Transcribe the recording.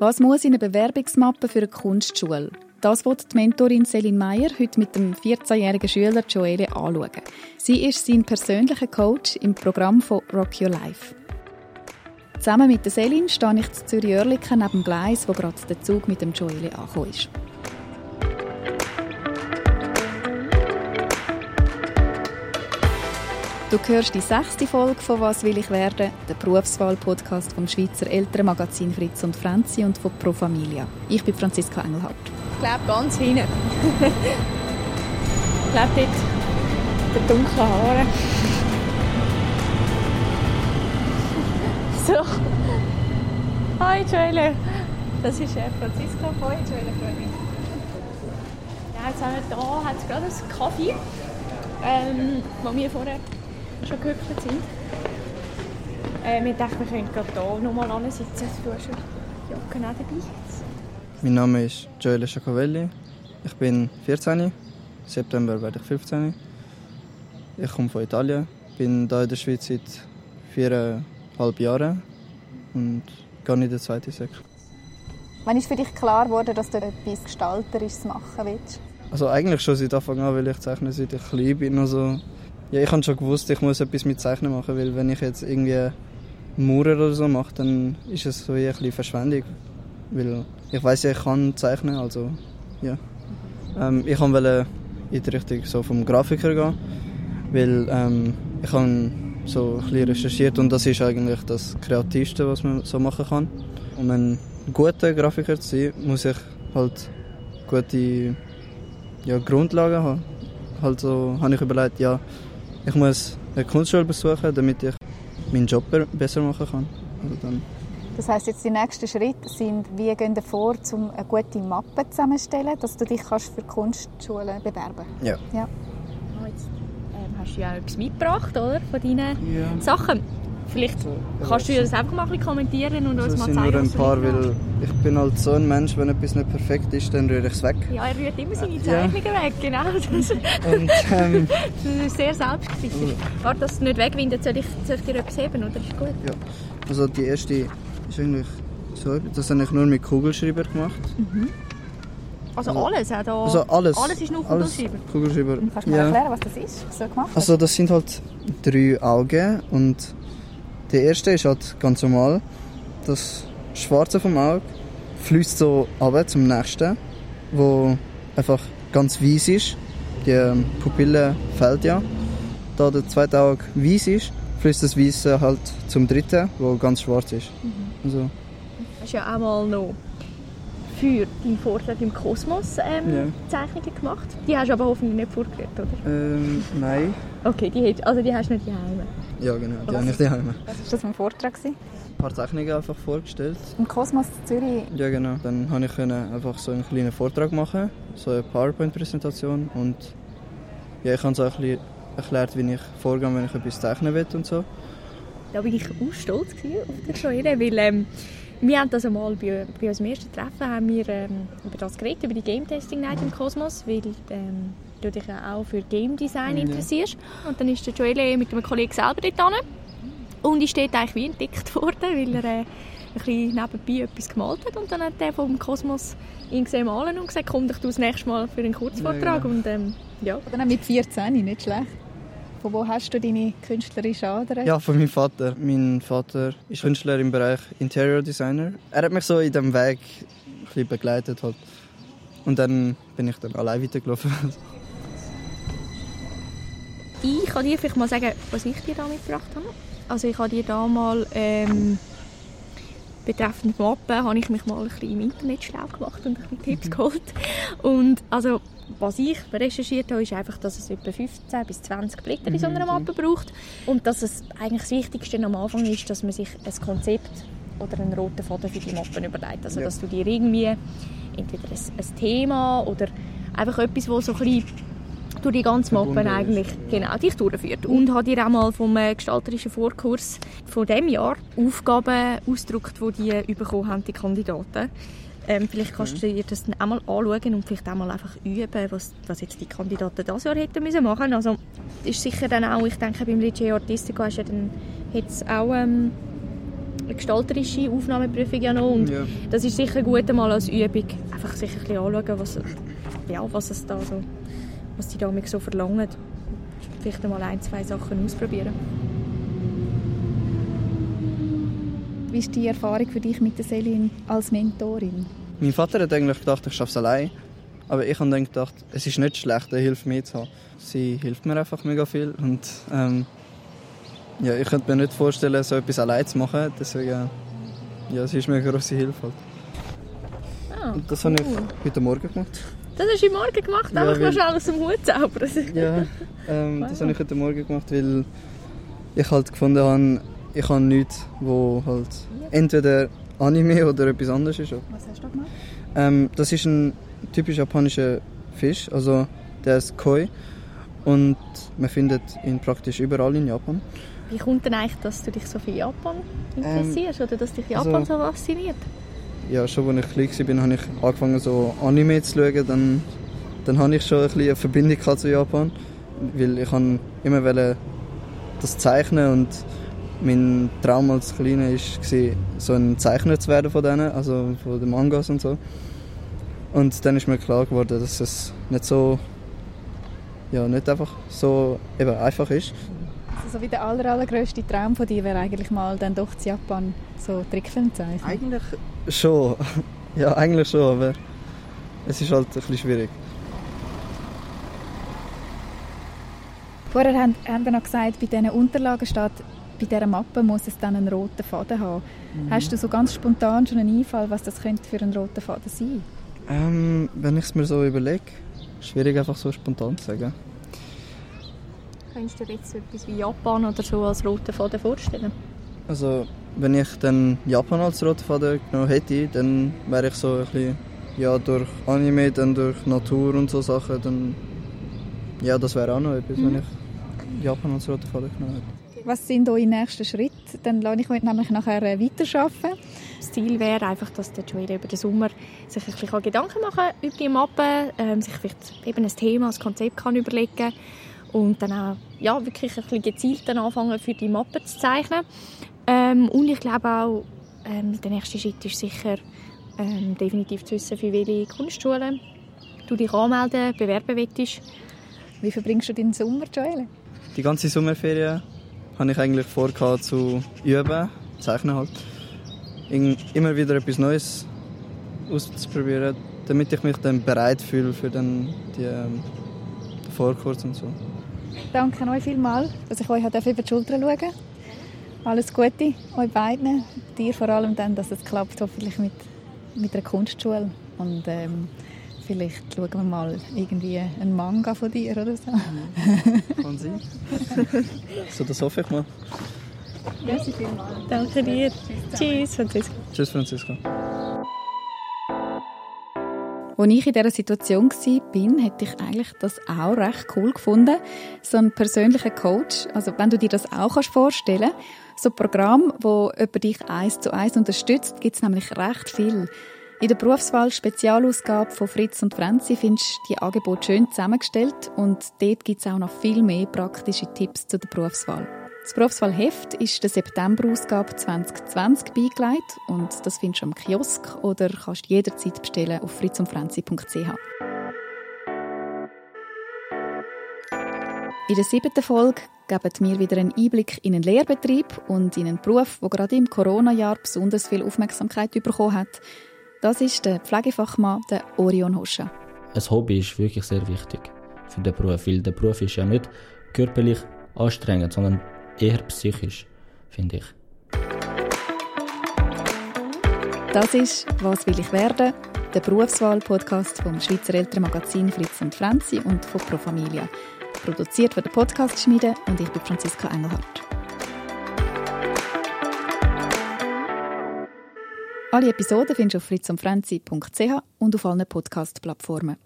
Was muss in eine Bewerbungsmappe für eine Kunstschule? Das wird die Mentorin Selin Meyer heute mit dem 14-jährigen Schüler Joele anschauen. Sie ist sein persönlicher Coach im Programm von Rock Your Life. Zusammen mit Selin stehe ich in Zürich-Oerlikon neben dem Gleis, wo gerade der Zug mit dem Joele angekommen ist. Du hörst die sechste Folge von «Was will ich werden?» der Berufswahl-Podcast vom Schweizer Elternmagazin «Fritz und Franzi» und von «Pro Familia». Ich bin Franziska Engelhardt. Ich glaube ganz hinten. ich glaube dort der dunkle Haare. so. Hi Joelle. Das ist äh, Franziska. Hi Joelle. Ja, jetzt haben wir hier gerade einen Kaffee, ähm, wo wir vorher schon gehüpft sind. Äh, wir dachten, wir könnten gerade hier nochmal ansitzen. Du hast die Jacke auch dabei. Mein Name ist Joel Schacavelli. Ich bin 14. Im September werde ich 15. Ich komme von Italien. Bin hier in der Schweiz seit viereinhalb Jahren und gehe in den zweiten Sek. Wann ist für dich klar geworden, dass du etwas Gestalterisches machen willst? Also eigentlich schon seit Anfang an, weil ich zeichne seit ich klein bin. Also ja, ich habe schon gewusst, ich muss etwas mit Zeichnen machen, weil wenn ich jetzt irgendwie Mauer oder so mache, dann ist es so ein bisschen Verschwendung. Weil ich weiß ja, ich kann zeichnen, also ja. Ähm, ich wollte in die Richtung so vom Grafiker gehen, weil ähm, ich habe so ein bisschen recherchiert und das ist eigentlich das Kreativste, was man so machen kann. Um ein guter Grafiker zu sein, muss ich halt gute ja, Grundlagen haben. Also habe ich überlegt, ja, ich muss eine Kunstschule besuchen, damit ich meinen Job besser machen kann. Also dann das heißt jetzt die nächsten Schritte sind, wie gehen wir vor, um eine gute Mappe zusammenzustellen, dass du dich kannst für Kunstschulen bewerben Ja. ja. Oh, jetzt ähm, hast du ja etwas mitgebracht, oder? Von deinen ja. Sachen. Vielleicht kannst du das einfach mal ein kommentieren und uns mal sind zeigen, nur ein paar, weil ich bin halt so ein Mensch, wenn etwas nicht perfekt ist, dann rühre ich es weg. Ja, er rührt immer seine Zeichnungen ja. weg, genau. Das, und, ähm, das ist sehr selbstkritisch. Warte, dass es nicht wegwindet, soll ich, soll ich dir etwas heben, oder? Ist gut? Ja. Also die erste ist eigentlich so, das habe ich nur mit Kugelschreiber gemacht. Mhm. Also, also alles? Auch da, also alles. Alles ist nur Kugelschreiber? Kugelschreiber. Und kannst du mir ja. erklären, was das ist, was du gemacht hast? Also das sind halt drei Augen und der erste ist halt ganz normal. Das Schwarze vom Auge fließt so runter zum nächsten, wo einfach ganz weiß ist. Die ähm, Pupille fällt ja. Da der zweite Auge weiß ist, fließt das Weiße halt zum dritten, wo ganz schwarz ist. Mhm. Also. Hast ja auch mal noch für deinen Vortrag im Kosmos ähm, ja. Zeichnungen gemacht. Die hast du aber hoffentlich nicht vorgeführt, oder? Ähm, nein. Okay, die, hast, also die hast du nicht daheim? Ja, genau, die habe ich daheim. Was war das für ein Vortrag? Gewesen? Ein paar Zeichnungen einfach vorgestellt. Im Kosmos Zürich? Ja, genau. Dann konnte ich einfach so einen kleinen Vortrag machen, so eine PowerPoint-Präsentation und ja, ich habe so ein bisschen erklärt, wie ich vorgehe, wenn ich etwas zeichnen will und so. Da war ich auch stolz auf den Joelle, weil ähm, wir haben das einmal bei, bei unserem ersten Treffen haben wir, ähm, über das geredet, über die Game Testing Night im Kosmos, weil ähm, du dich auch für Game Design ja. interessierst. Und dann ist der Joelle mit einem Kollegen selber dort hin. Und ich steht eigentlich wie entdeckt worden, weil er äh, ein bisschen nebenbei etwas gemalt hat. Und dann hat der vom Kosmos ihn gesehen malen und gesagt, komm doch du das nächste Mal für einen Kurzvortrag. Ja, genau. und, ähm, ja. Dann mit 14, nicht schlecht. Von wo hast du deine künstlerische Ader? Ja, von meinem Vater. Mein Vater ist Künstler im Bereich Interior Designer. Er hat mich so in diesem Weg ein bisschen begleitet. Halt. Und dann bin ich dann allein weitergelaufen. ich kann dir vielleicht mal sagen, was ich dir da mitgebracht habe. Also ich habe dir da mal ähm, betreffend Mappen habe ich mich mal ein bisschen im Internet schlau gemacht und ein bisschen Tipps mhm. geholt. Und also was ich recherchiert habe, ist einfach, dass es etwa 15 bis 20 Blätter in so einer mhm, Mappe braucht und dass es eigentlich das Wichtigste am Anfang ist, dass man sich ein Konzept oder einen roten Faden für die Mappen überlegt. Also, ja. dass du dir irgendwie entweder ein, ein, Thema oder einfach etwas, wo so ein bisschen durch die ganze Mappe eigentlich genau, dich durchführt. Und habe dir auch mal vom äh, gestalterischen Vorkurs von diesem Jahr Aufgaben ausgedruckt, die die bekommen haben, die Kandidaten. Ähm, vielleicht kannst du dir das dann auch mal anschauen und vielleicht auch mal einfach üben, was, was jetzt die Kandidaten dieses Jahr hätten müssen machen. Also ist sicher dann auch, ich denke beim Liceo Artistico hast du ja dann jetzt auch ähm, eine gestalterische Aufnahmeprüfung ja noch und Ja. das ist sicher gut einmal als Übung, einfach sich ein bisschen anschauen, was, ja, was es da so, was die damit so verlangen. Vielleicht einmal ein, zwei Sachen ausprobieren. Wie ist die Erfahrung für dich mit der Selin als Mentorin? Mein Vater hat eigentlich gedacht, ich schaffe es allein. Aber ich habe dann gedacht, es ist nicht schlecht, eine Hilfe mehr zu haben. Sie hilft mir einfach mega viel. Und ähm, ja, ich könnte mir nicht vorstellen, so etwas allein zu machen. Deswegen, ja, sie ist mir eine grosse Hilfe. Halt. Ah, Und das habe ich cool. heute Morgen gemacht. Das hast du heute Morgen gemacht, Ja, einfach weil- aus dem Hut zaubern. Ja, ähm, das habe ich heute Morgen gemacht, weil ich halt gefunden habe, ich habe nichts, wo halt entweder Anime oder etwas anderes ist. Was hast du gemacht? Ähm, das ist ein typisch japanischer Fisch, also der ist Koi und man findet ihn praktisch überall in Japan. Wie kommt denn eigentlich, dass du dich so für Japan interessierst oder dass dich also- Japan so fasziniert? Ja, schon als ich klein war, habe ich angefangen so Anime zu schauen, dann, dann habe ich schon ein bisschen eine Verbindung zu Japan, weil ich immer wollte das zeichnen und mein Traum als Kleiner war, so ein Zeichner zu werden von denen, also von den Mangas und so. Und dann ist mir klar geworden, dass es nicht so, ja, nicht einfach so eben einfach ist. Also so wie der aller, allergrößte Traum von dir wäre eigentlich mal dann doch zu Japan so Trickfilm zeichnen. Eigentlich schon, ja, eigentlich schon, aber es ist halt ein bisschen schwierig. Vorher haben, haben wir noch gesagt, bei diesen Unterlagen steht, bei dieser Mappe muss es dann einen roten Faden haben. Hast du so ganz spontan schon einen Einfall, was das könnte für einen roten Faden sein? Ähm, wenn ich es mir so überlege, schwierig einfach so spontan zu sagen. Könntest du dir jetzt so etwas wie Japan oder so als roten Faden vorstellen? Also, wenn ich dann Japan als roten Faden genommen hätte, dann wäre ich so ein bisschen, ja, durch Anime, dann durch Natur und so Sachen, dann, ja, das wäre auch noch etwas, wenn ich Japan als roten Faden genommen hätte. Was sind eure nächsten Schritte? Dann lasse ich euch nämlich nachher äh, weiterarbeiten. Das Ziel wäre einfach, dass der Joel über den Sommer sich ein bisschen Gedanken machen kann über die Mappe, ähm, sich vielleicht eben ein Thema, ein Konzept kann überlegen und dann auch ja, wirklich ein bisschen gezielt dann anfangen, für die Mappe zu zeichnen. Ähm, und ich glaube auch, ähm, der nächste Schritt ist sicher ähm, definitiv zu wissen, für welche Kunstschule du dich anmelden, bewerben willst. Wie verbringst du deinen Sommer, Joelle? Die ganze Sommerferien habe ich eigentlich vor, zu üben, zeichnen halt. Immer wieder etwas Neues auszuprobieren, damit ich mich dann bereit fühle für dann die, Vorkurs und so. Danke euch vielmals, dass ich euch über die Schulter schauen durfte. Alles Gute euch beiden. Dir vor allem dann, dass es klappt, hoffentlich mit, mit einer Kunstschule. Und ähm, vielleicht schauen wir mal irgendwie einen Manga von dir oder so. Kann sein. so, das hoffe ich mal. Danke dir. Tschüss, Franziska. Tschüss, Franziska. Als ich in dieser Situation war, hätte ich eigentlich das auch recht cool gefunden. So ein persönlicher Coach. Also wenn du dir das auch kannst vorstellen so ein Programm, jemand dich eins zu eins unterstützt, gibt es nämlich recht viel. In der Berufswahl-Spezialausgabe von Fritz und Franzi findest du die Angebote schön zusammengestellt und dort gibt es auch noch viel mehr praktische Tipps zu der Berufswahl. Das Berufswahlheft ist der September-Ausgabe 2020 beigelegt und das findest du am Kiosk oder kannst jederzeit bestellen auf fritzundfranzi.ch. In der siebten Folge geben wir wieder einen Einblick in einen Lehrbetrieb und in einen Beruf, der gerade im Corona-Jahr besonders viel Aufmerksamkeit bekommen hat. Das ist der Pflegefachmann der Orion Hoscha. ein Hobby ist wirklich sehr wichtig für den Beruf, weil der Beruf ist ja nicht körperlich anstrengend, sondern eher psychisch, finde ich. Das ist «Was will ich werden?» der Berufswahl-Podcast vom Schweizer Elternmagazin Fritz und Franzi und von Pro Familia. Produziert von der Podcast-Schmiede und ich bin Franziska Engelhardt. Alle Episoden findest du auf fritzundfranzi.ch und auf allen Podcast-Plattformen.